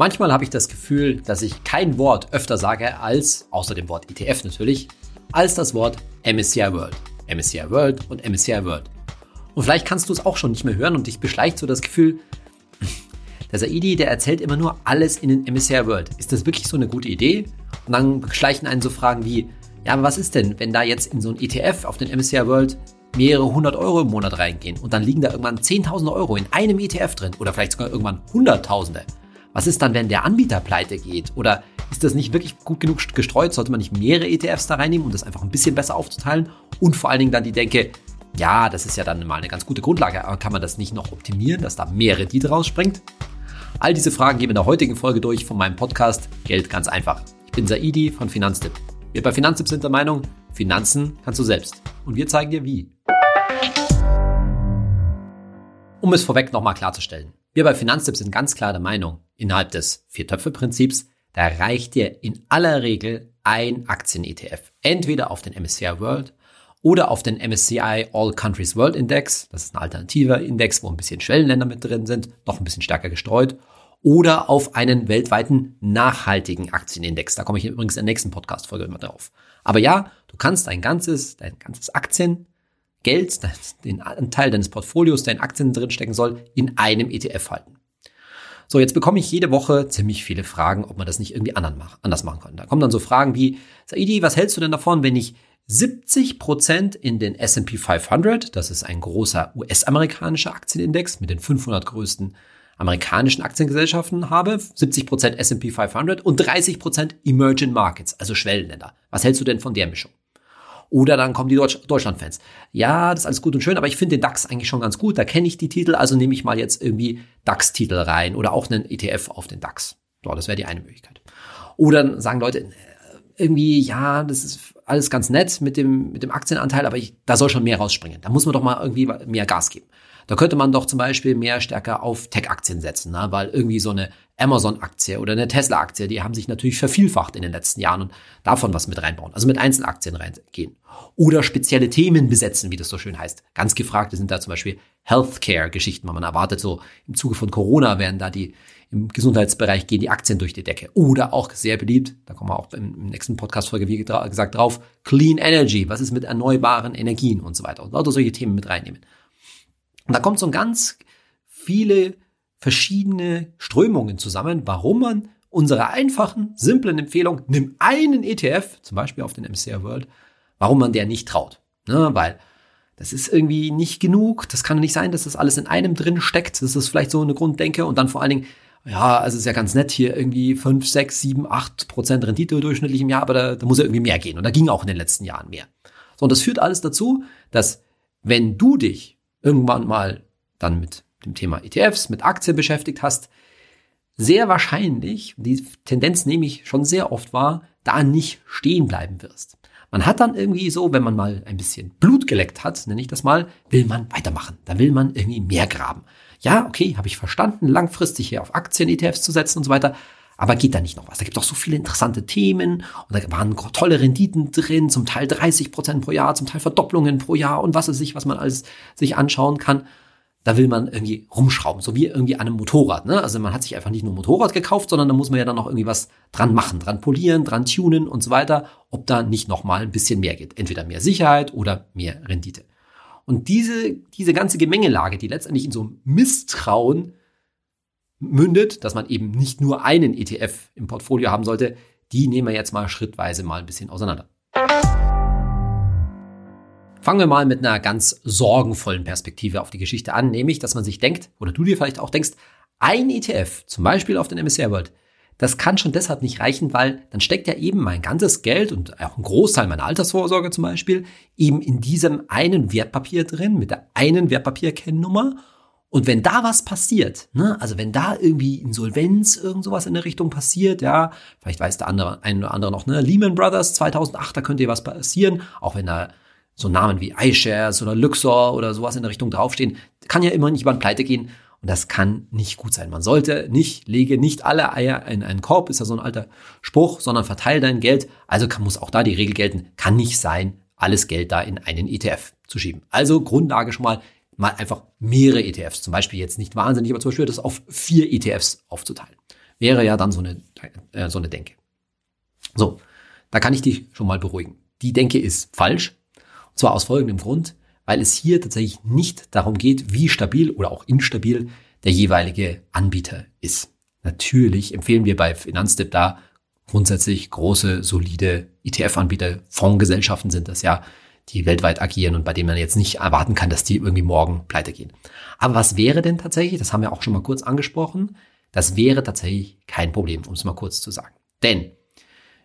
Manchmal habe ich das Gefühl, dass ich kein Wort öfter sage als, außer dem Wort ETF natürlich, als das Wort MSCI World. MSCI World und MSCI World. Und vielleicht kannst du es auch schon nicht mehr hören und dich beschleicht so das Gefühl, der Saidi, der erzählt immer nur alles in den MSCI World. Ist das wirklich so eine gute Idee? Und dann beschleichen einen so Fragen wie, ja, aber was ist denn, wenn da jetzt in so ein ETF auf den MSCI World mehrere hundert Euro im Monat reingehen und dann liegen da irgendwann zehntausende Euro in einem ETF drin oder vielleicht sogar irgendwann hunderttausende? Was ist dann, wenn der Anbieter pleite geht? Oder ist das nicht wirklich gut genug gestreut? Sollte man nicht mehrere ETFs da reinnehmen, um das einfach ein bisschen besser aufzuteilen? Und vor allen Dingen dann die Denke, ja, das ist ja dann mal eine ganz gute Grundlage, aber kann man das nicht noch optimieren, dass da mehr Rendite rausspringt? All diese Fragen gehen wir in der heutigen Folge durch von meinem Podcast Geld ganz einfach. Ich bin Saidi von Finanztipp. Wir bei Finanztipp sind der Meinung, Finanzen kannst du selbst. Und wir zeigen dir wie. Um es vorweg nochmal klarzustellen. Wir bei Finanztipp sind ganz klar der Meinung, innerhalb des Vier-Töpfe-Prinzips, da reicht dir in aller Regel ein Aktien-ETF. Entweder auf den MSCI World oder auf den MSCI All Countries World Index. Das ist ein alternativer Index, wo ein bisschen Schwellenländer mit drin sind, noch ein bisschen stärker gestreut. Oder auf einen weltweiten nachhaltigen Aktienindex. Da komme ich übrigens in der nächsten Podcast-Folge immer drauf. Aber ja, du kannst dein ganzes, dein ganzes Aktien, Geld, den Anteil deines Portfolios, der in Aktien drinstecken soll, in einem ETF halten. So, jetzt bekomme ich jede Woche ziemlich viele Fragen, ob man das nicht irgendwie anders machen kann. Da kommen dann so Fragen wie, Saidi, was hältst du denn davon, wenn ich 70 Prozent in den S&P 500, das ist ein großer US-amerikanischer Aktienindex mit den 500 größten amerikanischen Aktiengesellschaften habe, 70 Prozent S&P 500 und 30 Prozent Emerging Markets, also Schwellenländer. Was hältst du denn von der Mischung? Oder dann kommen die Deutsch Deutschland-Fans. Ja, das ist alles gut und schön, aber ich finde den DAX eigentlich schon ganz gut. Da kenne ich die Titel, also nehme ich mal jetzt irgendwie DAX-Titel rein oder auch einen ETF auf den DAX. So, das wäre die eine Möglichkeit. Oder dann sagen Leute, äh, irgendwie, ja, das ist alles ganz nett mit dem, mit dem Aktienanteil, aber ich, da soll schon mehr rausspringen. Da muss man doch mal irgendwie mehr Gas geben. Da könnte man doch zum Beispiel mehr stärker auf Tech-Aktien setzen, ne? weil irgendwie so eine Amazon-Aktie oder eine Tesla-Aktie, die haben sich natürlich vervielfacht in den letzten Jahren und davon was mit reinbauen. Also mit Einzelaktien reingehen. Oder spezielle Themen besetzen, wie das so schön heißt. Ganz gefragt sind da zum Beispiel Healthcare-Geschichten, weil man erwartet so im Zuge von Corona werden da die im Gesundheitsbereich gehen die Aktien durch die Decke. Oder auch sehr beliebt, da kommen wir auch im nächsten Podcast-Folge, wie gesagt, drauf, Clean Energy, was ist mit erneuerbaren Energien und so weiter. Und lauter solche Themen mit reinnehmen. Und da kommt so ganz viele verschiedene Strömungen zusammen, warum man unsere einfachen, simplen Empfehlung, nimm einen ETF, zum Beispiel auf den MCR World, warum man der nicht traut. Ne? Weil das ist irgendwie nicht genug. Das kann nicht sein, dass das alles in einem drin steckt. Das ist vielleicht so eine Grunddenke. Und dann vor allen Dingen, ja, also ist ja ganz nett hier irgendwie fünf, sechs, sieben, acht Prozent Rendite durchschnittlich im Jahr, aber da, da muss ja irgendwie mehr gehen. Und da ging auch in den letzten Jahren mehr. So, und das führt alles dazu, dass wenn du dich irgendwann mal dann mit dem Thema ETFs, mit Aktien beschäftigt hast, sehr wahrscheinlich, die Tendenz nehme ich schon sehr oft wahr, da nicht stehen bleiben wirst. Man hat dann irgendwie so, wenn man mal ein bisschen Blut geleckt hat, nenne ich das mal, will man weitermachen. Da will man irgendwie mehr graben. Ja, okay, habe ich verstanden, langfristig hier auf Aktien-ETFs zu setzen und so weiter. Aber geht da nicht noch was? Da gibt es doch so viele interessante Themen und da waren tolle Renditen drin, zum Teil 30 Prozent pro Jahr, zum Teil Verdopplungen pro Jahr und was es sich, was man alles sich anschauen kann. Da will man irgendwie rumschrauben, so wie irgendwie an einem Motorrad. Ne? Also man hat sich einfach nicht nur ein Motorrad gekauft, sondern da muss man ja dann noch irgendwie was dran machen, dran polieren, dran tunen und so weiter, ob da nicht noch mal ein bisschen mehr geht. Entweder mehr Sicherheit oder mehr Rendite. Und diese, diese ganze Gemengelage, die letztendlich in so einem Misstrauen mündet, dass man eben nicht nur einen ETF im Portfolio haben sollte, die nehmen wir jetzt mal schrittweise mal ein bisschen auseinander. Fangen wir mal mit einer ganz sorgenvollen Perspektive auf die Geschichte an, nämlich, dass man sich denkt, oder du dir vielleicht auch denkst, ein ETF, zum Beispiel auf den MSCI World, das kann schon deshalb nicht reichen, weil dann steckt ja eben mein ganzes Geld und auch ein Großteil meiner Altersvorsorge zum Beispiel eben in diesem einen Wertpapier drin, mit der einen Wertpapierkennnummer. Und wenn da was passiert, ne, also wenn da irgendwie Insolvenz, irgend sowas in der Richtung passiert, ja, vielleicht weiß der andere, ein oder andere noch, ne, Lehman Brothers 2008, da könnte ja was passieren, auch wenn da so Namen wie iShares oder Luxor oder sowas in der Richtung draufstehen, kann ja immer nicht jemand pleite gehen und das kann nicht gut sein. Man sollte nicht, lege nicht alle Eier in einen Korb, ist ja so ein alter Spruch, sondern verteile dein Geld. Also kann, muss auch da die Regel gelten, kann nicht sein, alles Geld da in einen ETF zu schieben. Also Grundlage schon mal, mal einfach mehrere ETFs, zum Beispiel jetzt nicht wahnsinnig, aber zum Beispiel das auf vier ETFs aufzuteilen. wäre ja dann so eine, äh, so eine Denke. So, da kann ich dich schon mal beruhigen. Die Denke ist falsch. Zwar aus folgendem Grund, weil es hier tatsächlich nicht darum geht, wie stabil oder auch instabil der jeweilige Anbieter ist. Natürlich empfehlen wir bei Finanztip da grundsätzlich große, solide ETF-Anbieter, Fondsgesellschaften sind das ja, die weltweit agieren und bei denen man jetzt nicht erwarten kann, dass die irgendwie morgen pleite gehen. Aber was wäre denn tatsächlich, das haben wir auch schon mal kurz angesprochen, das wäre tatsächlich kein Problem, um es mal kurz zu sagen. Denn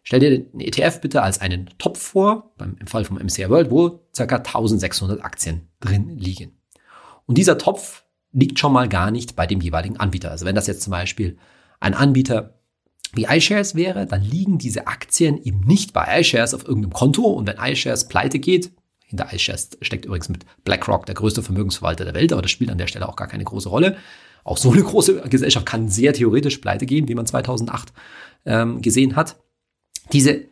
stell dir den ETF bitte als einen Topf vor, beim, im Fall vom MCR World, wo circa 1600 Aktien drin liegen. Und dieser Topf liegt schon mal gar nicht bei dem jeweiligen Anbieter. Also wenn das jetzt zum Beispiel ein Anbieter wie iShares wäre, dann liegen diese Aktien eben nicht bei iShares auf irgendeinem Konto und wenn iShares pleite geht, hinter iShares steckt übrigens mit BlackRock der größte Vermögensverwalter der Welt, aber das spielt an der Stelle auch gar keine große Rolle. Auch so eine große Gesellschaft kann sehr theoretisch pleite gehen, wie man 2008 ähm, gesehen hat. Diese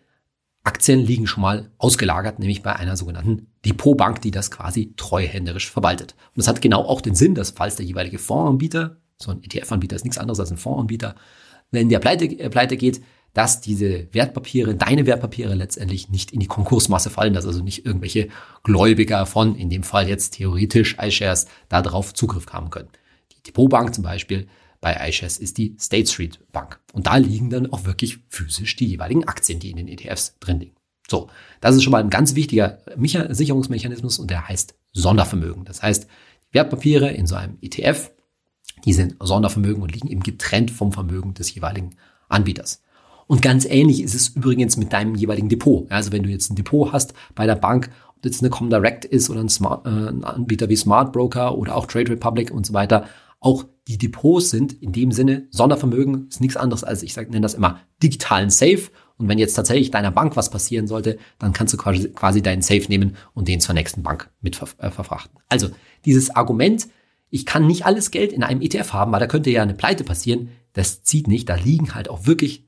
Aktien liegen schon mal ausgelagert, nämlich bei einer sogenannten Depotbank, die das quasi treuhänderisch verwaltet. Und das hat genau auch den Sinn, dass falls der jeweilige Fondsanbieter, so ein ETF-Anbieter ist nichts anderes als ein Fondsanbieter, wenn der pleite, äh, pleite geht, dass diese Wertpapiere, deine Wertpapiere letztendlich nicht in die Konkursmasse fallen, dass also nicht irgendwelche Gläubiger von, in dem Fall jetzt theoretisch iShares, darauf Zugriff haben können. Die Depotbank zum Beispiel bei iShares ist die State Street Bank. Und da liegen dann auch wirklich physisch die jeweiligen Aktien, die in den ETFs drin liegen. So, das ist schon mal ein ganz wichtiger Sicherungsmechanismus und der heißt Sondervermögen. Das heißt, Wertpapiere in so einem ETF die sind Sondervermögen und liegen eben getrennt vom Vermögen des jeweiligen Anbieters. Und ganz ähnlich ist es übrigens mit deinem jeweiligen Depot. Also wenn du jetzt ein Depot hast bei der Bank, ob das eine Comdirect ist oder ein, Smart, äh, ein Anbieter wie Smart Broker oder auch Trade Republic und so weiter, auch die Depots sind in dem Sinne Sondervermögen ist nichts anderes als ich nenne das immer digitalen Safe. Und wenn jetzt tatsächlich deiner Bank was passieren sollte, dann kannst du quasi, quasi deinen Safe nehmen und den zur nächsten Bank mit ver äh, verfrachten. Also dieses Argument, ich kann nicht alles Geld in einem ETF haben, weil da könnte ja eine Pleite passieren. Das zieht nicht. Da liegen halt auch wirklich,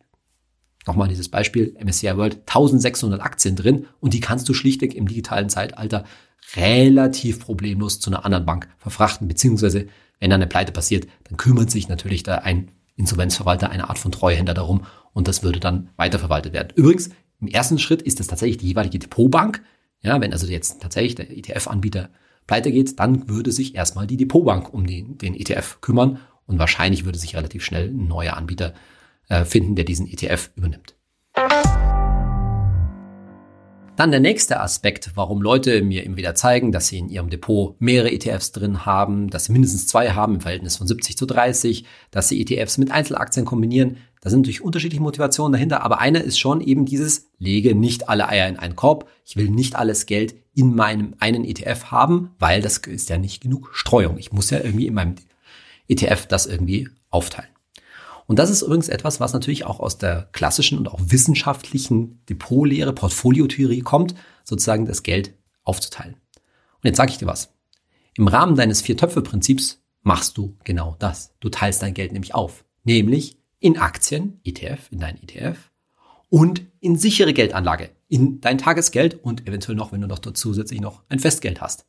nochmal dieses Beispiel, MSCI World, 1600 Aktien drin und die kannst du schlichtweg im digitalen Zeitalter relativ problemlos zu einer anderen Bank verfrachten, beziehungsweise wenn da eine Pleite passiert, dann kümmert sich natürlich da ein Insolvenzverwalter, eine Art von Treuhänder darum und das würde dann weiterverwaltet werden. Übrigens, im ersten Schritt ist das tatsächlich die jeweilige Depotbank. Ja, wenn also jetzt tatsächlich der ETF-Anbieter pleite geht, dann würde sich erstmal die Depotbank um den, den ETF kümmern und wahrscheinlich würde sich relativ schnell ein neuer Anbieter äh, finden, der diesen ETF übernimmt. Dann der nächste Aspekt, warum Leute mir immer wieder zeigen, dass sie in ihrem Depot mehrere ETFs drin haben, dass sie mindestens zwei haben im Verhältnis von 70 zu 30, dass sie ETFs mit Einzelaktien kombinieren. Da sind natürlich unterschiedliche Motivationen dahinter, aber eine ist schon eben dieses, lege nicht alle Eier in einen Korb. Ich will nicht alles Geld in meinem einen ETF haben, weil das ist ja nicht genug Streuung. Ich muss ja irgendwie in meinem ETF das irgendwie aufteilen. Und das ist übrigens etwas, was natürlich auch aus der klassischen und auch wissenschaftlichen Depotlehre, Portfoliotheorie kommt, sozusagen das Geld aufzuteilen. Und jetzt sage ich dir was. Im Rahmen deines Vier-Töpfe-Prinzips machst du genau das. Du teilst dein Geld nämlich auf. Nämlich in Aktien, ETF, in dein ETF und in sichere Geldanlage, in dein Tagesgeld und eventuell noch, wenn du noch zusätzlich noch ein Festgeld hast.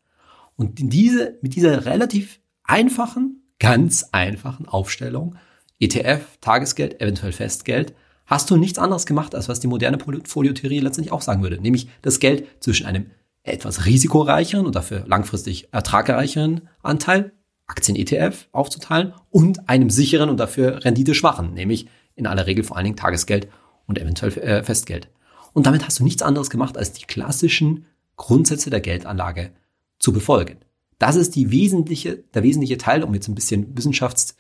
Und diese, mit dieser relativ einfachen, ganz einfachen Aufstellung ETF, Tagesgeld, eventuell Festgeld, hast du nichts anderes gemacht, als was die moderne Portfoliotheorie letztendlich auch sagen würde, nämlich das Geld zwischen einem etwas risikoreicheren und dafür langfristig ertragreicheren Anteil, Aktien-ETF, aufzuteilen und einem sicheren und dafür renditeschwachen, nämlich in aller Regel vor allen Dingen Tagesgeld und eventuell äh, Festgeld. Und damit hast du nichts anderes gemacht, als die klassischen Grundsätze der Geldanlage zu befolgen. Das ist die wesentliche, der wesentliche Teil, um jetzt ein bisschen Wissenschafts-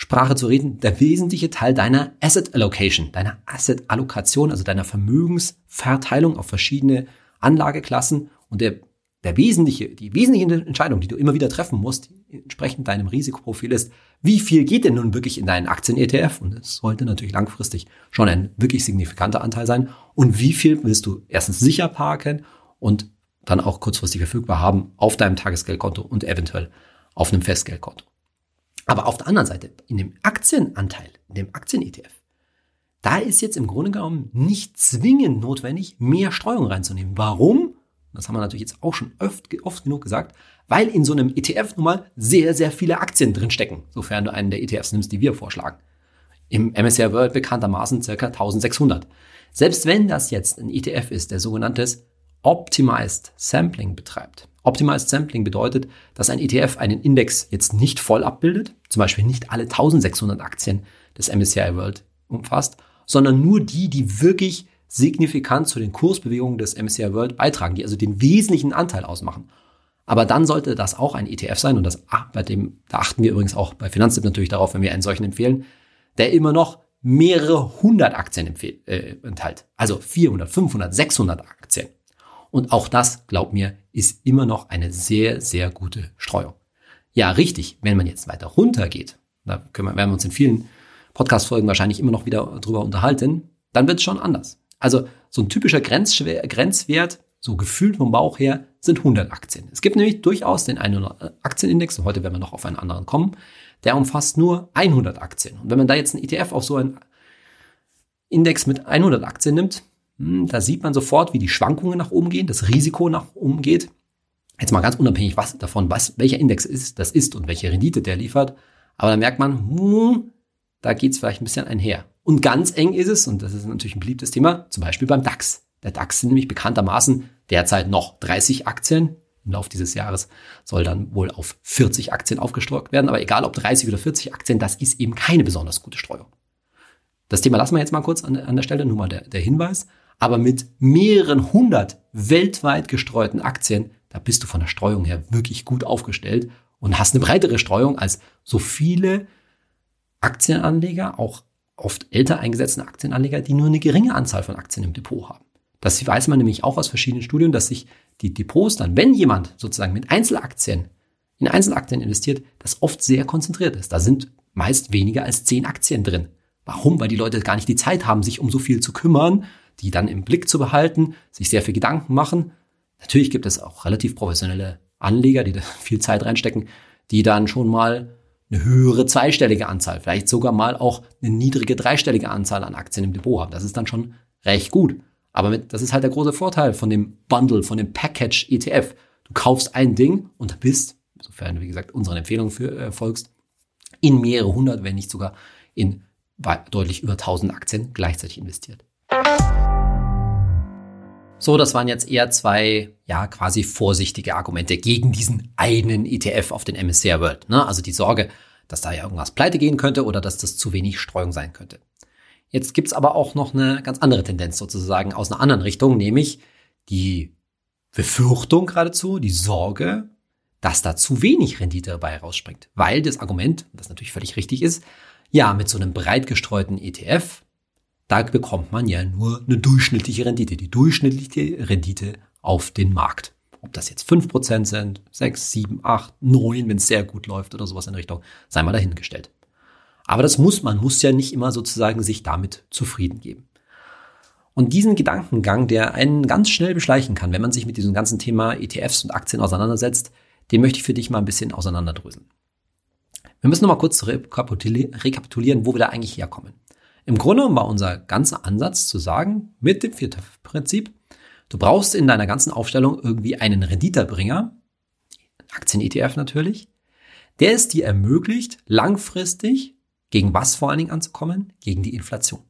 Sprache zu reden, der wesentliche Teil deiner Asset Allocation, deiner Asset Allokation, also deiner Vermögensverteilung auf verschiedene Anlageklassen und der, der wesentliche, die wesentliche Entscheidung, die du immer wieder treffen musst, entsprechend deinem Risikoprofil ist, wie viel geht denn nun wirklich in deinen Aktien-ETF? Und es sollte natürlich langfristig schon ein wirklich signifikanter Anteil sein. Und wie viel willst du erstens sicher parken und dann auch kurzfristig verfügbar haben auf deinem Tagesgeldkonto und eventuell auf einem Festgeldkonto. Aber auf der anderen Seite, in dem Aktienanteil, in dem Aktien-ETF, da ist jetzt im Grunde genommen nicht zwingend notwendig, mehr Streuung reinzunehmen. Warum? Das haben wir natürlich jetzt auch schon oft, oft genug gesagt, weil in so einem ETF nun mal sehr, sehr viele Aktien drin stecken, sofern du einen der ETFs nimmst, die wir vorschlagen. Im MSCI World bekanntermaßen circa 1600. Selbst wenn das jetzt ein ETF ist, der sogenanntes Optimized Sampling betreibt. Optimized Sampling bedeutet, dass ein ETF einen Index jetzt nicht voll abbildet, zum Beispiel nicht alle 1600 Aktien des MSCI World umfasst, sondern nur die, die wirklich signifikant zu den Kursbewegungen des MSCI World beitragen, die also den wesentlichen Anteil ausmachen. Aber dann sollte das auch ein ETF sein und das, ah, bei dem, da achten wir übrigens auch bei Finanztipp natürlich darauf, wenn wir einen solchen empfehlen, der immer noch mehrere hundert Aktien empfehl, äh, enthält. Also 400, 500, 600 Aktien. Und auch das, glaubt mir, ist immer noch eine sehr, sehr gute Streuung. Ja, richtig. Wenn man jetzt weiter runter geht, da können wir, werden wir uns in vielen Podcast-Folgen wahrscheinlich immer noch wieder drüber unterhalten, dann wird es schon anders. Also so ein typischer Grenzwert, so gefühlt vom Bauch her, sind 100 Aktien. Es gibt nämlich durchaus den einen Aktienindex, und heute werden wir noch auf einen anderen kommen, der umfasst nur 100 Aktien. Und wenn man da jetzt einen ETF auf so einen Index mit 100 Aktien nimmt, da sieht man sofort, wie die Schwankungen nach oben gehen, das Risiko nach oben geht. Jetzt mal ganz unabhängig was, davon, was, welcher Index ist, das ist und welche Rendite der liefert. Aber da merkt man, hm, da geht's vielleicht ein bisschen einher. Und ganz eng ist es, und das ist natürlich ein beliebtes Thema, zum Beispiel beim DAX. Der DAX sind nämlich bekanntermaßen derzeit noch 30 Aktien. Im Laufe dieses Jahres soll dann wohl auf 40 Aktien aufgestockt werden. Aber egal ob 30 oder 40 Aktien, das ist eben keine besonders gute Streuung. Das Thema lassen wir jetzt mal kurz an, an der Stelle, nur mal der, der Hinweis. Aber mit mehreren hundert weltweit gestreuten Aktien, da bist du von der Streuung her wirklich gut aufgestellt und hast eine breitere Streuung als so viele Aktienanleger, auch oft älter eingesetzte Aktienanleger, die nur eine geringe Anzahl von Aktien im Depot haben. Das weiß man nämlich auch aus verschiedenen Studien, dass sich die Depots dann, wenn jemand sozusagen mit Einzelaktien in Einzelaktien investiert, das oft sehr konzentriert ist. Da sind meist weniger als zehn Aktien drin. Warum? Weil die Leute gar nicht die Zeit haben, sich um so viel zu kümmern, die dann im Blick zu behalten, sich sehr viel Gedanken machen. Natürlich gibt es auch relativ professionelle Anleger, die da viel Zeit reinstecken, die dann schon mal eine höhere zweistellige Anzahl, vielleicht sogar mal auch eine niedrige dreistellige Anzahl an Aktien im Depot haben. Das ist dann schon recht gut. Aber mit, das ist halt der große Vorteil von dem Bundle, von dem Package ETF. Du kaufst ein Ding und bist, sofern du, wie gesagt, unseren Empfehlungen für, äh, folgst, in mehrere hundert, wenn nicht sogar in deutlich über 1000 Aktien gleichzeitig investiert. So, das waren jetzt eher zwei, ja, quasi vorsichtige Argumente gegen diesen einen ETF auf den MSCI World. Ne? Also die Sorge, dass da ja irgendwas pleite gehen könnte oder dass das zu wenig Streuung sein könnte. Jetzt gibt's aber auch noch eine ganz andere Tendenz sozusagen aus einer anderen Richtung, nämlich die Befürchtung geradezu, die Sorge, dass da zu wenig Rendite dabei rausspringt. Weil das Argument, das natürlich völlig richtig ist, ja, mit so einem breit gestreuten ETF da bekommt man ja nur eine durchschnittliche Rendite, die durchschnittliche Rendite auf den Markt. Ob das jetzt fünf Prozent sind, sechs, sieben, acht, neun, wenn es sehr gut läuft oder sowas in Richtung, sei mal dahingestellt. Aber das muss, man muss ja nicht immer sozusagen sich damit zufrieden geben. Und diesen Gedankengang, der einen ganz schnell beschleichen kann, wenn man sich mit diesem ganzen Thema ETFs und Aktien auseinandersetzt, den möchte ich für dich mal ein bisschen auseinanderdröseln. Wir müssen noch mal kurz rekapitulieren, wo wir da eigentlich herkommen. Im Grunde war unser ganzer Ansatz zu sagen, mit dem Viertöpfe-Prinzip, du brauchst in deiner ganzen Aufstellung irgendwie einen Renditerbringer, Aktien-ETF natürlich, der es dir ermöglicht, langfristig gegen was vor allen Dingen anzukommen? Gegen die Inflation.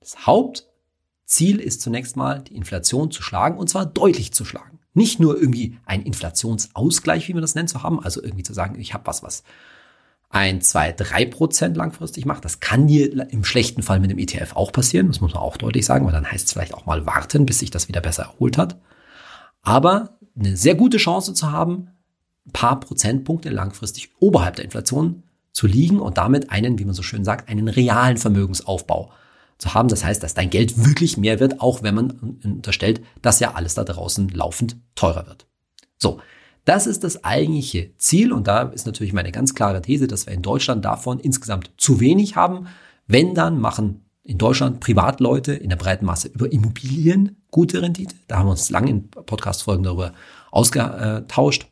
Das Hauptziel ist zunächst mal, die Inflation zu schlagen und zwar deutlich zu schlagen. Nicht nur irgendwie ein Inflationsausgleich, wie man das nennt, zu haben, also irgendwie zu sagen, ich habe was, was ein, zwei, drei Prozent langfristig macht. Das kann dir im schlechten Fall mit dem ETF auch passieren. Das muss man auch deutlich sagen, weil dann heißt es vielleicht auch mal warten, bis sich das wieder besser erholt hat. Aber eine sehr gute Chance zu haben, ein paar Prozentpunkte langfristig oberhalb der Inflation zu liegen und damit einen, wie man so schön sagt, einen realen Vermögensaufbau zu haben. Das heißt, dass dein Geld wirklich mehr wird, auch wenn man unterstellt, dass ja alles da draußen laufend teurer wird. So, das ist das eigentliche Ziel und da ist natürlich meine ganz klare These, dass wir in Deutschland davon insgesamt zu wenig haben. Wenn dann machen in Deutschland Privatleute in der breiten Masse über Immobilien gute Rendite. Da haben wir uns lange in Podcast-Folgen darüber ausgetauscht,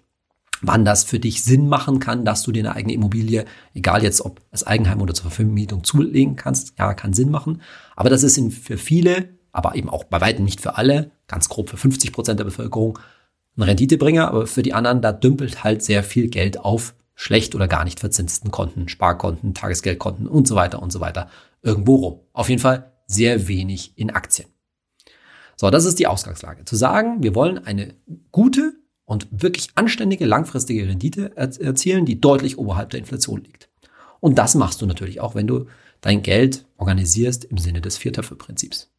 wann das für dich Sinn machen kann, dass du dir eine eigene Immobilie, egal jetzt ob als Eigenheim oder zur Vermietung zulegen kannst. Ja, kann Sinn machen. Aber das ist für viele, aber eben auch bei weitem nicht für alle, ganz grob für 50 Prozent der Bevölkerung, ein Renditebringer, aber für die anderen, da dümpelt halt sehr viel Geld auf schlecht oder gar nicht verzinsten Konten, Sparkonten, Tagesgeldkonten und so weiter und so weiter irgendwo rum. Auf jeden Fall sehr wenig in Aktien. So, das ist die Ausgangslage. Zu sagen, wir wollen eine gute und wirklich anständige langfristige Rendite erzielen, die deutlich oberhalb der Inflation liegt. Und das machst du natürlich auch, wenn du dein Geld organisierst im Sinne des Viertöpfe-Prinzips.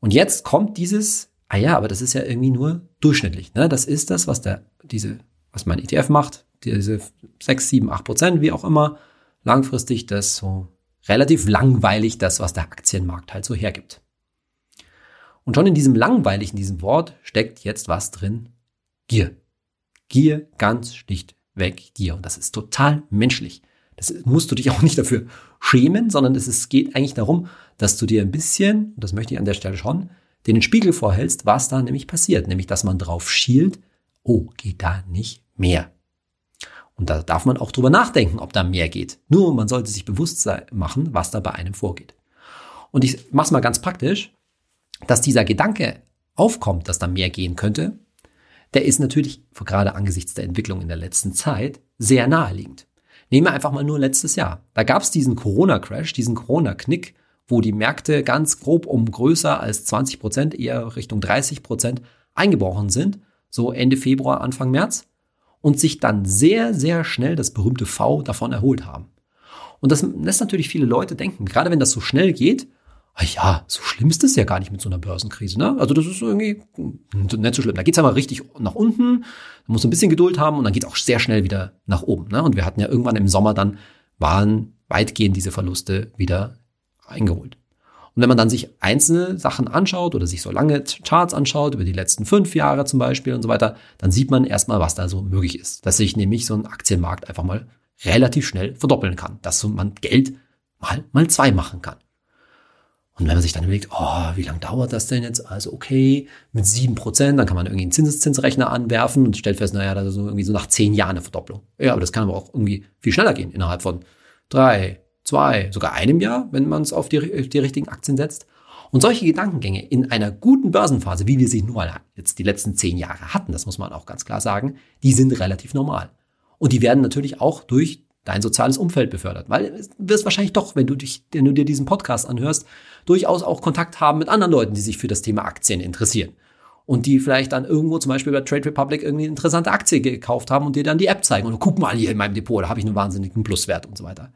Und jetzt kommt dieses, ah ja, aber das ist ja irgendwie nur durchschnittlich. Ne? Das ist das, was der, diese, was mein ETF macht, diese 6, 7, 8 Prozent, wie auch immer, langfristig das so relativ langweilig, das, was der Aktienmarkt halt so hergibt. Und schon in diesem langweilig, in diesem Wort steckt jetzt was drin? Gier. Gier, ganz schlichtweg Gier. Und das ist total menschlich. Das musst du dich auch nicht dafür schämen, sondern es ist, geht eigentlich darum, dass du dir ein bisschen, das möchte ich an der Stelle schon, den Spiegel vorhältst, was da nämlich passiert. Nämlich, dass man drauf schielt, oh, geht da nicht mehr. Und da darf man auch drüber nachdenken, ob da mehr geht. Nur man sollte sich bewusst machen, was da bei einem vorgeht. Und ich mach's mal ganz praktisch, dass dieser Gedanke aufkommt, dass da mehr gehen könnte, der ist natürlich gerade angesichts der Entwicklung in der letzten Zeit sehr naheliegend. Nehmen wir einfach mal nur letztes Jahr. Da gab es diesen Corona-Crash, diesen Corona-Knick, wo die Märkte ganz grob um größer als 20 Prozent, eher Richtung 30 Prozent eingebrochen sind, so Ende Februar, Anfang März, und sich dann sehr, sehr schnell das berühmte V davon erholt haben. Und das lässt natürlich viele Leute denken, gerade wenn das so schnell geht, ah ja, so schlimm ist das ja gar nicht mit so einer Börsenkrise. Ne? Also das ist irgendwie nicht so schlimm. Da geht's aber richtig nach unten, man muss ein bisschen Geduld haben und dann geht's auch sehr schnell wieder nach oben. Ne? Und wir hatten ja irgendwann im Sommer dann, waren weitgehend diese Verluste wieder eingeholt. Und wenn man dann sich einzelne Sachen anschaut oder sich so lange Charts anschaut, über die letzten fünf Jahre zum Beispiel und so weiter, dann sieht man erstmal, was da so möglich ist. Dass sich nämlich so ein Aktienmarkt einfach mal relativ schnell verdoppeln kann. Dass man Geld mal, mal zwei machen kann. Und wenn man sich dann überlegt, oh, wie lange dauert das denn jetzt? Also okay, mit sieben Prozent, dann kann man irgendwie einen Zinseszinsrechner anwerfen und stellt fest, naja, das ist irgendwie so nach zehn Jahren eine Verdopplung. Ja, aber das kann aber auch irgendwie viel schneller gehen, innerhalb von drei, zwei, sogar einem Jahr, wenn man es auf die, die richtigen Aktien setzt. Und solche Gedankengänge in einer guten Börsenphase, wie wir sie nur mal jetzt die letzten zehn Jahre hatten, das muss man auch ganz klar sagen, die sind relativ normal. Und die werden natürlich auch durch dein soziales Umfeld befördert. Weil du wirst wahrscheinlich doch, wenn du dich, wenn du dir diesen Podcast anhörst, durchaus auch Kontakt haben mit anderen Leuten, die sich für das Thema Aktien interessieren. Und die vielleicht dann irgendwo zum Beispiel bei Trade Republic irgendwie eine interessante Aktie gekauft haben und dir dann die App zeigen. Und guck mal hier in meinem Depot, da habe ich einen wahnsinnigen Pluswert und so weiter.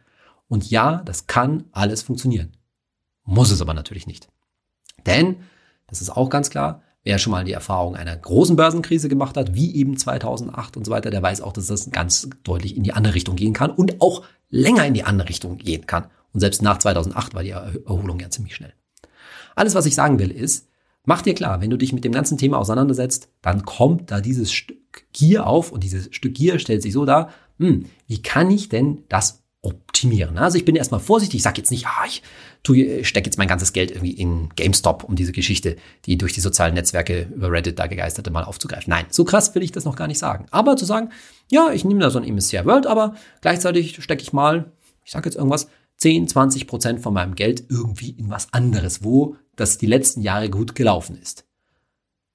Und ja, das kann alles funktionieren. Muss es aber natürlich nicht. Denn, das ist auch ganz klar, wer schon mal die Erfahrung einer großen Börsenkrise gemacht hat, wie eben 2008 und so weiter, der weiß auch, dass das ganz deutlich in die andere Richtung gehen kann und auch länger in die andere Richtung gehen kann. Und selbst nach 2008 war die Erholung ja ziemlich schnell. Alles, was ich sagen will, ist, mach dir klar, wenn du dich mit dem ganzen Thema auseinandersetzt, dann kommt da dieses Stück Gier auf und dieses Stück Gier stellt sich so dar, hm, wie kann ich denn das optimieren. Also ich bin erstmal vorsichtig, ich sage jetzt nicht, ah, ich stecke jetzt mein ganzes Geld irgendwie in GameStop, um diese Geschichte, die durch die sozialen Netzwerke über Reddit da gegeisterte, mal aufzugreifen. Nein, so krass will ich das noch gar nicht sagen. Aber zu sagen, ja, ich nehme da so ein MSCI World, aber gleichzeitig stecke ich mal, ich sage jetzt irgendwas, 10, 20 Prozent von meinem Geld irgendwie in was anderes, wo das die letzten Jahre gut gelaufen ist.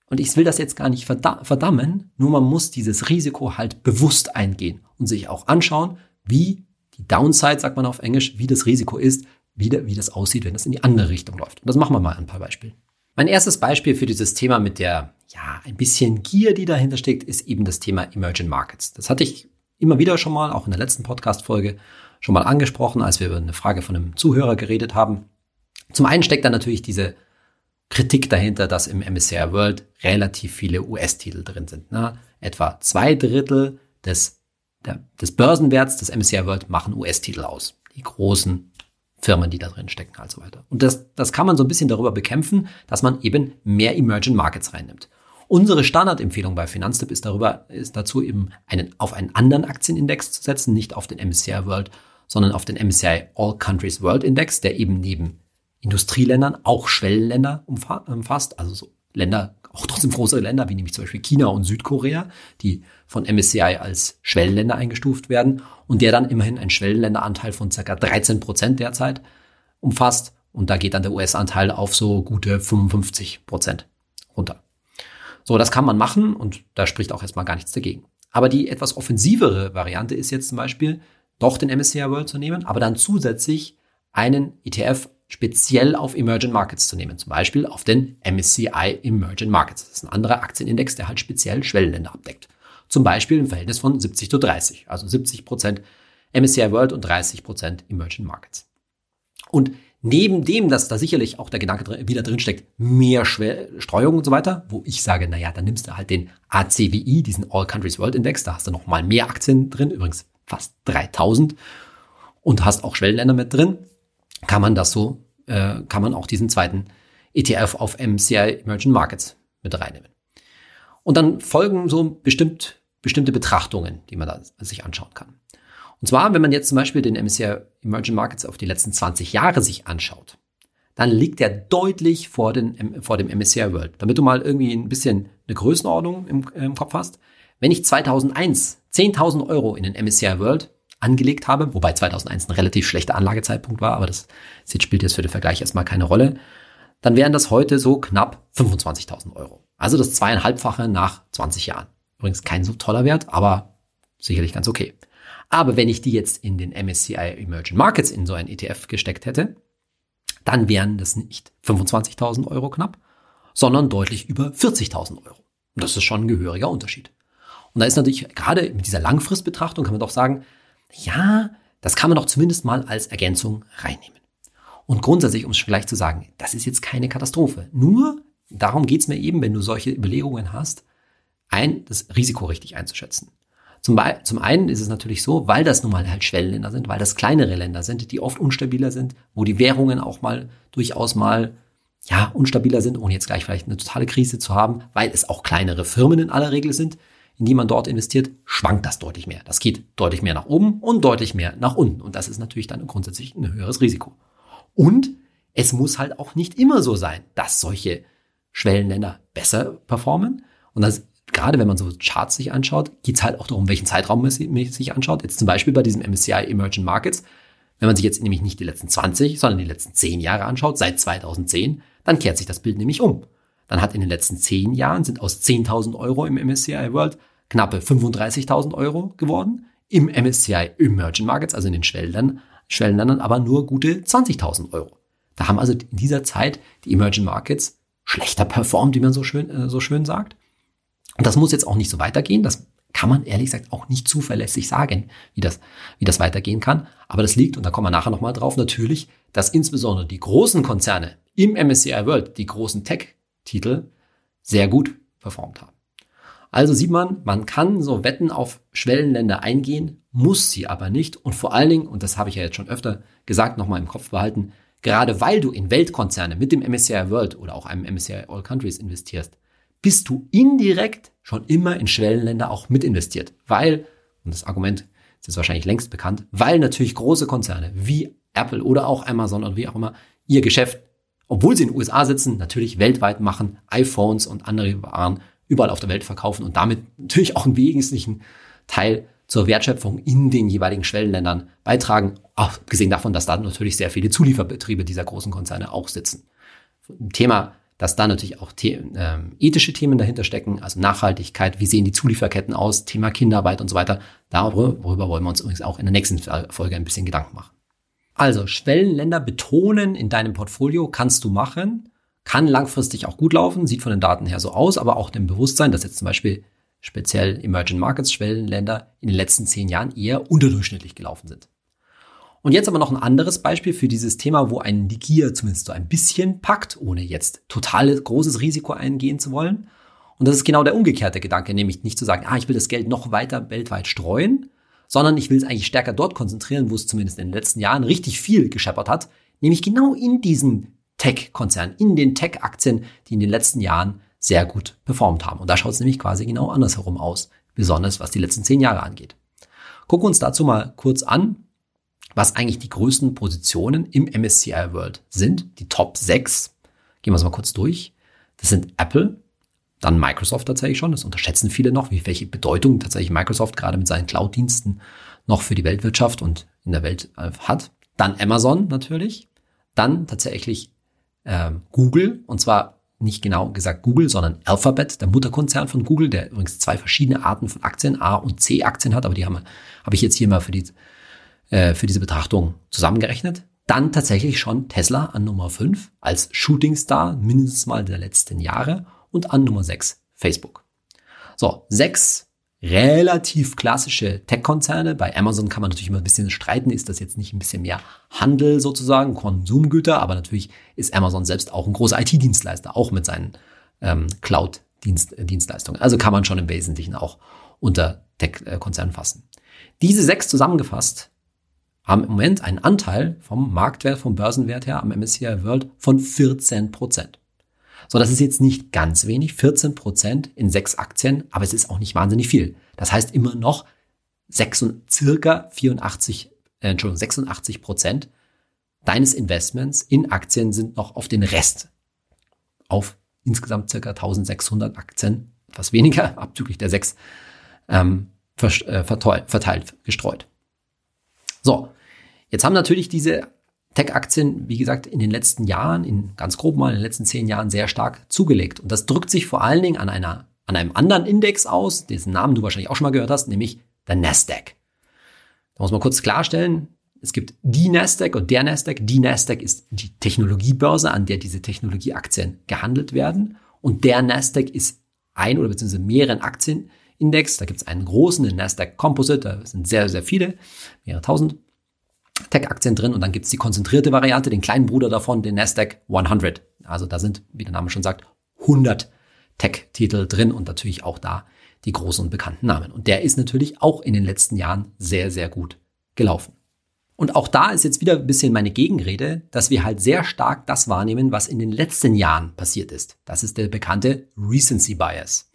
Und ich will das jetzt gar nicht verdammen, nur man muss dieses Risiko halt bewusst eingehen und sich auch anschauen, wie die Downside, sagt man auf Englisch, wie das Risiko ist, wie, wie das aussieht, wenn das in die andere Richtung läuft. Und das machen wir mal ein paar Beispiele. Mein erstes Beispiel für dieses Thema mit der, ja, ein bisschen Gier, die dahinter steckt, ist eben das Thema Emerging Markets. Das hatte ich immer wieder schon mal, auch in der letzten Podcast-Folge, schon mal angesprochen, als wir über eine Frage von einem Zuhörer geredet haben. Zum einen steckt da natürlich diese Kritik dahinter, dass im MSCI World relativ viele US-Titel drin sind. Ne? Etwa zwei Drittel des der, des Börsenwerts des MSCI World machen US-Titel aus. Die großen Firmen, die da drin stecken und so weiter. Und das, das kann man so ein bisschen darüber bekämpfen, dass man eben mehr Emerging Markets reinnimmt. Unsere Standardempfehlung bei Finanztipp ist darüber, ist dazu eben einen, auf einen anderen Aktienindex zu setzen, nicht auf den MSCI World, sondern auf den MSCI All Countries World Index, der eben neben Industrieländern auch Schwellenländer umfasst, also so Länder auch trotzdem große Länder, wie nämlich zum Beispiel China und Südkorea, die von MSCI als Schwellenländer eingestuft werden und der dann immerhin einen Schwellenländeranteil von circa 13 Prozent derzeit umfasst. Und da geht dann der US-Anteil auf so gute 55 Prozent runter. So, das kann man machen und da spricht auch erstmal gar nichts dagegen. Aber die etwas offensivere Variante ist jetzt zum Beispiel, doch den MSCI World zu nehmen, aber dann zusätzlich einen ETF speziell auf Emerging Markets zu nehmen, zum Beispiel auf den MSCI Emerging Markets. Das ist ein anderer Aktienindex, der halt speziell Schwellenländer abdeckt. Zum Beispiel im Verhältnis von 70 zu 30, also 70 Prozent MSCI World und 30 Prozent Emerging Markets. Und neben dem, dass da sicherlich auch der Gedanke wieder drin steckt, mehr Streuung und so weiter, wo ich sage, naja, dann nimmst du halt den ACWI, diesen All Countries World Index, da hast du noch mal mehr Aktien drin, übrigens fast 3000 und hast auch Schwellenländer mit drin, kann man das so, äh, kann man auch diesen zweiten ETF auf MCI Emerging Markets mit reinnehmen. Und dann folgen so bestimmt, bestimmte Betrachtungen, die man da sich anschauen kann. Und zwar, wenn man jetzt zum Beispiel den MSCI Emerging Markets auf die letzten 20 Jahre sich anschaut, dann liegt er deutlich vor, den, vor dem MSCI World. Damit du mal irgendwie ein bisschen eine Größenordnung im, im Kopf hast. Wenn ich 2001 10.000 Euro in den MSCI World angelegt habe, wobei 2001 ein relativ schlechter Anlagezeitpunkt war, aber das spielt jetzt für den Vergleich erstmal keine Rolle, dann wären das heute so knapp 25.000 Euro. Also das zweieinhalbfache nach 20 Jahren. Übrigens kein so toller Wert, aber sicherlich ganz okay. Aber wenn ich die jetzt in den MSCI Emerging Markets in so ein ETF gesteckt hätte, dann wären das nicht 25.000 Euro knapp, sondern deutlich über 40.000 Euro. Und das ist schon ein gehöriger Unterschied. Und da ist natürlich gerade mit dieser Langfristbetrachtung kann man doch sagen, ja, das kann man doch zumindest mal als Ergänzung reinnehmen. Und grundsätzlich, um es gleich zu sagen, das ist jetzt keine Katastrophe. Nur darum geht's mir eben, wenn du solche Überlegungen hast, ein, das Risiko richtig einzuschätzen. Zum, zum einen ist es natürlich so, weil das nun mal halt Schwellenländer sind, weil das kleinere Länder sind, die oft unstabiler sind, wo die Währungen auch mal durchaus mal ja, unstabiler sind, ohne jetzt gleich vielleicht eine totale Krise zu haben, weil es auch kleinere Firmen in aller Regel sind, in die man dort investiert, schwankt das deutlich mehr. Das geht deutlich mehr nach oben und deutlich mehr nach unten. Und das ist natürlich dann grundsätzlich ein höheres Risiko. Und es muss halt auch nicht immer so sein, dass solche Schwellenländer besser performen. Und das gerade wenn man so Charts sich anschaut, geht es halt auch darum, welchen Zeitraum man sich anschaut. Jetzt zum Beispiel bei diesem MSCI Emerging Markets. Wenn man sich jetzt nämlich nicht die letzten 20, sondern die letzten 10 Jahre anschaut, seit 2010, dann kehrt sich das Bild nämlich um. Dann hat in den letzten 10 Jahren sind aus 10.000 Euro im MSCI World knappe 35.000 Euro geworden. Im MSCI Emerging Markets, also in den Schwellenländern, Schwellenländern aber nur gute 20.000 Euro. Da haben also in dieser Zeit die Emerging Markets schlechter performt, wie man so schön, äh, so schön sagt. Und das muss jetzt auch nicht so weitergehen. Das kann man ehrlich gesagt auch nicht zuverlässig sagen, wie das, wie das weitergehen kann. Aber das liegt, und da kommen wir nachher nochmal drauf, natürlich, dass insbesondere die großen Konzerne im MSCI World, die großen Tech-Titel, sehr gut performt haben. Also sieht man, man kann so Wetten auf Schwellenländer eingehen, muss sie aber nicht. Und vor allen Dingen, und das habe ich ja jetzt schon öfter gesagt, nochmal im Kopf behalten, gerade weil du in Weltkonzerne mit dem MSCI World oder auch einem MSCI All Countries investierst, bist du indirekt schon immer in Schwellenländer auch mit investiert. Weil, und das Argument ist jetzt wahrscheinlich längst bekannt, weil natürlich große Konzerne wie Apple oder auch Amazon oder wie auch immer ihr Geschäft, obwohl sie in den USA sitzen, natürlich weltweit machen, iPhones und andere Waren überall auf der Welt verkaufen und damit natürlich auch einen wesentlichen Teil zur Wertschöpfung in den jeweiligen Schwellenländern beitragen. Abgesehen davon, dass da natürlich sehr viele Zulieferbetriebe dieser großen Konzerne auch sitzen. Thema dass da natürlich auch The äh, ethische Themen dahinter stecken, also Nachhaltigkeit, wie sehen die Zulieferketten aus, Thema Kinderarbeit und so weiter. Darüber wollen wir uns übrigens auch in der nächsten Folge ein bisschen Gedanken machen. Also Schwellenländer betonen in deinem Portfolio kannst du machen, kann langfristig auch gut laufen, sieht von den Daten her so aus, aber auch dem Bewusstsein, dass jetzt zum Beispiel speziell Emerging Markets Schwellenländer in den letzten zehn Jahren eher unterdurchschnittlich gelaufen sind. Und jetzt aber noch ein anderes Beispiel für dieses Thema, wo ein die Gier zumindest so ein bisschen packt, ohne jetzt total großes Risiko eingehen zu wollen. Und das ist genau der umgekehrte Gedanke, nämlich nicht zu sagen, ah, ich will das Geld noch weiter weltweit streuen, sondern ich will es eigentlich stärker dort konzentrieren, wo es zumindest in den letzten Jahren richtig viel gescheppert hat, nämlich genau in diesen Tech-Konzernen, in den Tech-Aktien, die in den letzten Jahren sehr gut performt haben. Und da schaut es nämlich quasi genau andersherum aus, besonders was die letzten zehn Jahre angeht. Gucken wir uns dazu mal kurz an, was eigentlich die größten Positionen im MSCI World sind. Die Top 6. Gehen wir es mal kurz durch. Das sind Apple, dann Microsoft tatsächlich schon. Das unterschätzen viele noch, wie welche Bedeutung tatsächlich Microsoft gerade mit seinen Cloud-Diensten noch für die Weltwirtschaft und in der Welt äh, hat. Dann Amazon natürlich. Dann tatsächlich ähm, Google und zwar nicht genau gesagt Google, sondern Alphabet, der Mutterkonzern von Google, der übrigens zwei verschiedene Arten von Aktien, A und C Aktien hat, aber die habe ich jetzt hier mal für die äh, für diese Betrachtung zusammengerechnet. Dann tatsächlich schon Tesla an Nummer 5 als Shootingstar mindestens mal der letzten Jahre und an Nummer 6 Facebook. So, sechs relativ klassische Tech-Konzerne. Bei Amazon kann man natürlich immer ein bisschen streiten, ist das jetzt nicht ein bisschen mehr Handel sozusagen, Konsumgüter, aber natürlich ist Amazon selbst auch ein großer IT-Dienstleister, auch mit seinen ähm, Cloud-Dienstleistungen. Also kann man schon im Wesentlichen auch unter Tech-Konzernen fassen. Diese sechs zusammengefasst haben im Moment einen Anteil vom Marktwert, vom Börsenwert her am MSCI World von 14 Prozent. So, das ist jetzt nicht ganz wenig, 14 Prozent in sechs Aktien, aber es ist auch nicht wahnsinnig viel. Das heißt immer noch 6, circa 84, äh, Entschuldigung, 86 Prozent deines Investments in Aktien sind noch auf den Rest, auf insgesamt circa 1600 Aktien, etwas weniger, abzüglich der sechs, ähm, äh, verteilt, gestreut. So, jetzt haben natürlich diese Tech-Aktien, wie gesagt, in den letzten Jahren, in ganz grob mal in den letzten zehn Jahren sehr stark zugelegt. Und das drückt sich vor allen Dingen an einer, an einem anderen Index aus, dessen Namen du wahrscheinlich auch schon mal gehört hast, nämlich der Nasdaq. Da muss man kurz klarstellen, es gibt die Nasdaq und der Nasdaq. Die Nasdaq ist die Technologiebörse, an der diese Technologieaktien gehandelt werden. Und der Nasdaq ist ein oder beziehungsweise mehreren Aktienindex. Da gibt es einen großen, den Nasdaq Composite, da sind sehr, sehr viele, mehrere tausend. Tech-Aktien drin und dann gibt's die konzentrierte Variante, den kleinen Bruder davon, den Nasdaq 100. Also da sind, wie der Name schon sagt, 100 Tech-Titel drin und natürlich auch da die großen und bekannten Namen. Und der ist natürlich auch in den letzten Jahren sehr, sehr gut gelaufen. Und auch da ist jetzt wieder ein bisschen meine Gegenrede, dass wir halt sehr stark das wahrnehmen, was in den letzten Jahren passiert ist. Das ist der bekannte Recency Bias.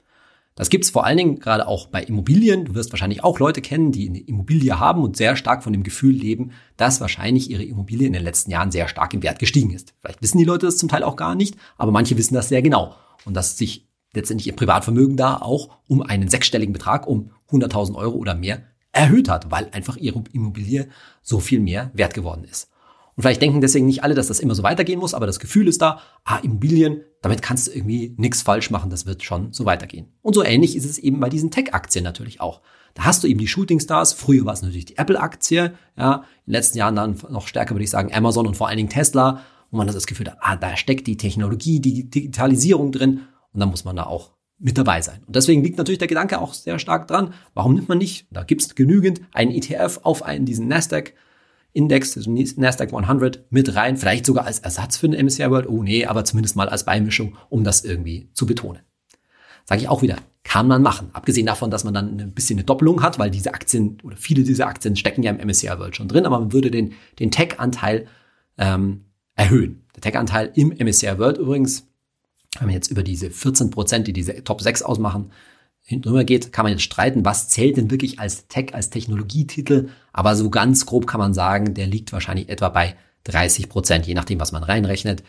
Das gibt's vor allen Dingen gerade auch bei Immobilien. Du wirst wahrscheinlich auch Leute kennen, die eine Immobilie haben und sehr stark von dem Gefühl leben, dass wahrscheinlich ihre Immobilie in den letzten Jahren sehr stark im Wert gestiegen ist. Vielleicht wissen die Leute das zum Teil auch gar nicht, aber manche wissen das sehr genau. Und dass sich letztendlich ihr Privatvermögen da auch um einen sechsstelligen Betrag, um 100.000 Euro oder mehr erhöht hat, weil einfach ihre Immobilie so viel mehr wert geworden ist. Und vielleicht denken deswegen nicht alle, dass das immer so weitergehen muss, aber das Gefühl ist da, ah, Immobilien, damit kannst du irgendwie nichts falsch machen, das wird schon so weitergehen. Und so ähnlich ist es eben bei diesen Tech-Aktien natürlich auch. Da hast du eben die Shooting Stars, früher war es natürlich die Apple-Aktie, ja, in den letzten Jahren dann noch stärker würde ich sagen Amazon und vor allen Dingen Tesla, wo man das Gefühl hat, ah, da steckt die Technologie, die Digitalisierung drin und dann muss man da auch mit dabei sein. Und deswegen liegt natürlich der Gedanke auch sehr stark dran, warum nimmt man nicht, da gibt es genügend, einen ETF auf einen diesen Nasdaq Index, also Nasdaq 100 mit rein, vielleicht sogar als Ersatz für den MSCI World. Oh nee, aber zumindest mal als Beimischung, um das irgendwie zu betonen. Sage ich auch wieder, kann man machen. Abgesehen davon, dass man dann ein bisschen eine Doppelung hat, weil diese Aktien oder viele dieser Aktien stecken ja im MSCI World schon drin, aber man würde den, den Tech-Anteil ähm, erhöhen. Der Tech-Anteil im MSCI World übrigens, wenn wir jetzt über diese 14 Prozent, die diese Top 6 ausmachen, drüber geht, kann man jetzt streiten, was zählt denn wirklich als Tech, als Technologietitel. Aber so ganz grob kann man sagen, der liegt wahrscheinlich etwa bei 30 Prozent, je nachdem, was man reinrechnet.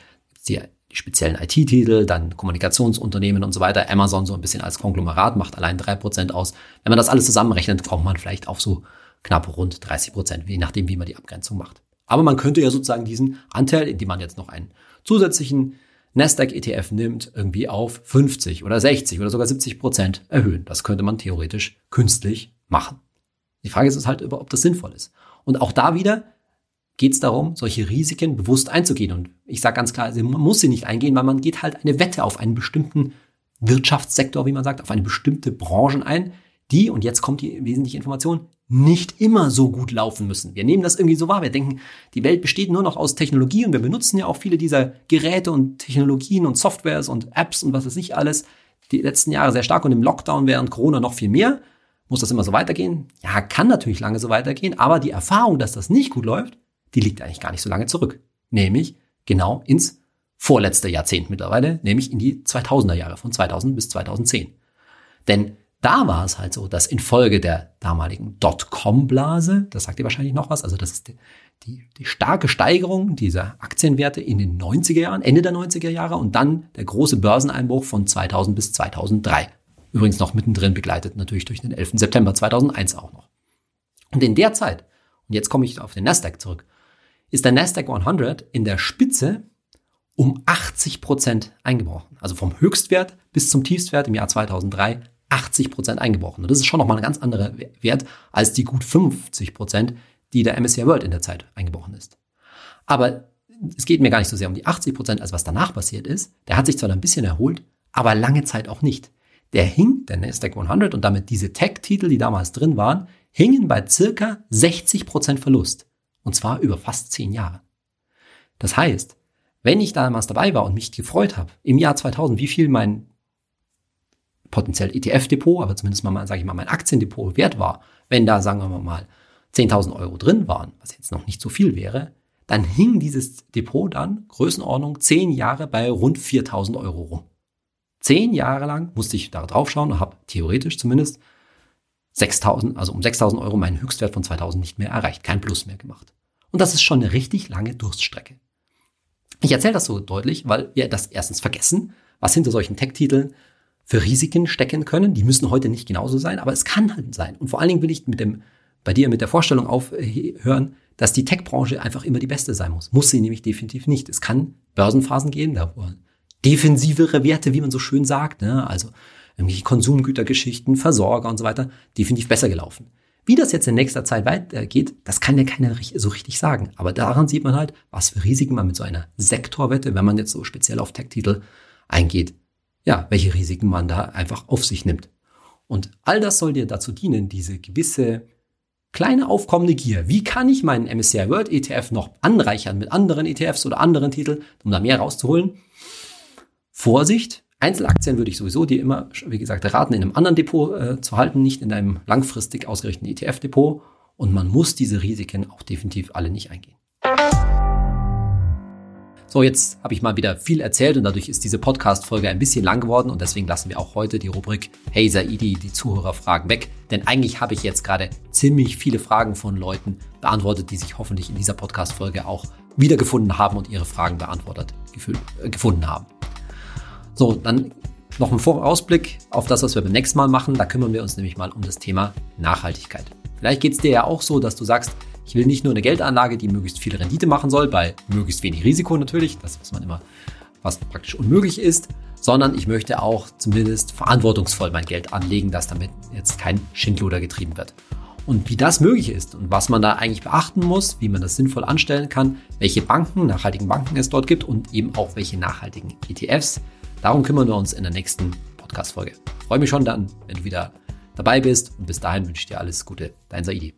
Die, speziellen IT-Titel, dann Kommunikationsunternehmen und so weiter. Amazon so ein bisschen als Konglomerat macht allein drei Prozent aus. Wenn man das alles zusammenrechnet, kommt man vielleicht auf so knapp rund 30 Prozent, je nachdem, wie man die Abgrenzung macht. Aber man könnte ja sozusagen diesen Anteil, indem man jetzt noch einen zusätzlichen Nasdaq ETF nimmt, irgendwie auf 50 oder 60 oder sogar 70 Prozent erhöhen. Das könnte man theoretisch künstlich machen. Die Frage ist halt, ob das sinnvoll ist. Und auch da wieder geht es darum, solche Risiken bewusst einzugehen. Und ich sage ganz klar, man muss sie nicht eingehen, weil man geht halt eine Wette auf einen bestimmten Wirtschaftssektor, wie man sagt, auf eine bestimmte Branche ein, die, und jetzt kommt die wesentliche Information, nicht immer so gut laufen müssen. Wir nehmen das irgendwie so wahr. Wir denken, die Welt besteht nur noch aus Technologie und wir benutzen ja auch viele dieser Geräte und Technologien und Softwares und Apps und was weiß ich alles die letzten Jahre sehr stark und im Lockdown während Corona noch viel mehr. Muss das immer so weitergehen? Ja, kann natürlich lange so weitergehen, aber die Erfahrung, dass das nicht gut läuft, die liegt eigentlich gar nicht so lange zurück. Nämlich genau ins vorletzte Jahrzehnt mittlerweile, nämlich in die 2000er Jahre von 2000 bis 2010. Denn da war es halt so, dass infolge der damaligen Dotcom-Blase, das sagt ihr wahrscheinlich noch was, also das ist die, die, starke Steigerung dieser Aktienwerte in den 90er Jahren, Ende der 90er Jahre und dann der große Börseneinbruch von 2000 bis 2003. Übrigens noch mittendrin begleitet natürlich durch den 11. September 2001 auch noch. Und in der Zeit, und jetzt komme ich auf den Nasdaq zurück, ist der Nasdaq 100 in der Spitze um 80 Prozent eingebrochen. Also vom Höchstwert bis zum Tiefstwert im Jahr 2003 80 Prozent eingebrochen. Und das ist schon nochmal ein ganz anderer Wert als die gut 50 Prozent, die der MSCI World in der Zeit eingebrochen ist. Aber es geht mir gar nicht so sehr um die 80 Prozent, als was danach passiert ist. Der hat sich zwar ein bisschen erholt, aber lange Zeit auch nicht. Der hing, der Nasdaq 100 und damit diese Tech-Titel, die damals drin waren, hingen bei circa 60 Prozent Verlust. Und zwar über fast zehn Jahre. Das heißt, wenn ich damals dabei war und mich gefreut habe, im Jahr 2000, wie viel mein potenziell ETF-Depot, aber zumindest mal, sage ich mal, mein Aktiendepot wert war, wenn da, sagen wir mal, 10.000 Euro drin waren, was jetzt noch nicht so viel wäre, dann hing dieses Depot dann, Größenordnung, zehn Jahre bei rund 4.000 Euro rum. Zehn Jahre lang musste ich da drauf schauen und habe theoretisch zumindest 6.000, also um 6.000 Euro meinen Höchstwert von 2.000 nicht mehr erreicht, kein Plus mehr gemacht. Und das ist schon eine richtig lange Durststrecke. Ich erzähle das so deutlich, weil wir das erstens vergessen, was hinter solchen Tech-Titeln für Risiken stecken können. Die müssen heute nicht genauso sein, aber es kann halt sein. Und vor allen Dingen will ich mit dem, bei dir mit der Vorstellung aufhören, dass die Tech-Branche einfach immer die beste sein muss. Muss sie nämlich definitiv nicht. Es kann Börsenphasen geben, da wo defensivere Werte, wie man so schön sagt, ne? also irgendwelche Konsumgütergeschichten, Versorger und so weiter, definitiv besser gelaufen. Wie das jetzt in nächster Zeit weitergeht, das kann ja keiner so richtig sagen. Aber daran sieht man halt, was für Risiken man mit so einer Sektorwette, wenn man jetzt so speziell auf Tech-Titel eingeht, ja, welche Risiken man da einfach auf sich nimmt. Und all das soll dir dazu dienen, diese gewisse kleine aufkommende Gier. Wie kann ich meinen MSCI World ETF noch anreichern mit anderen ETFs oder anderen Titeln, um da mehr rauszuholen? Vorsicht, Einzelaktien würde ich sowieso dir immer, wie gesagt, raten, in einem anderen Depot äh, zu halten, nicht in einem langfristig ausgerichteten ETF-Depot. Und man muss diese Risiken auch definitiv alle nicht eingehen. So, jetzt habe ich mal wieder viel erzählt und dadurch ist diese Podcast-Folge ein bisschen lang geworden und deswegen lassen wir auch heute die Rubrik Hey Saidi, die Zuhörerfragen weg. Denn eigentlich habe ich jetzt gerade ziemlich viele Fragen von Leuten beantwortet, die sich hoffentlich in dieser Podcast-Folge auch wiedergefunden haben und ihre Fragen beantwortet äh, gefunden haben. So, dann noch ein Vorausblick auf das, was wir beim nächsten Mal machen. Da kümmern wir uns nämlich mal um das Thema Nachhaltigkeit. Vielleicht geht es dir ja auch so, dass du sagst, ich will nicht nur eine Geldanlage, die möglichst viel Rendite machen soll, bei möglichst wenig Risiko natürlich, das was man immer fast praktisch unmöglich ist, sondern ich möchte auch zumindest verantwortungsvoll mein Geld anlegen, dass damit jetzt kein Schindluder getrieben wird. Und wie das möglich ist und was man da eigentlich beachten muss, wie man das sinnvoll anstellen kann, welche Banken, nachhaltigen Banken es dort gibt und eben auch welche nachhaltigen ETFs, Darum kümmern wir uns in der nächsten Podcast-Folge. Freue mich schon dann, wenn du wieder dabei bist und bis dahin wünsche ich dir alles Gute. Dein Saidi.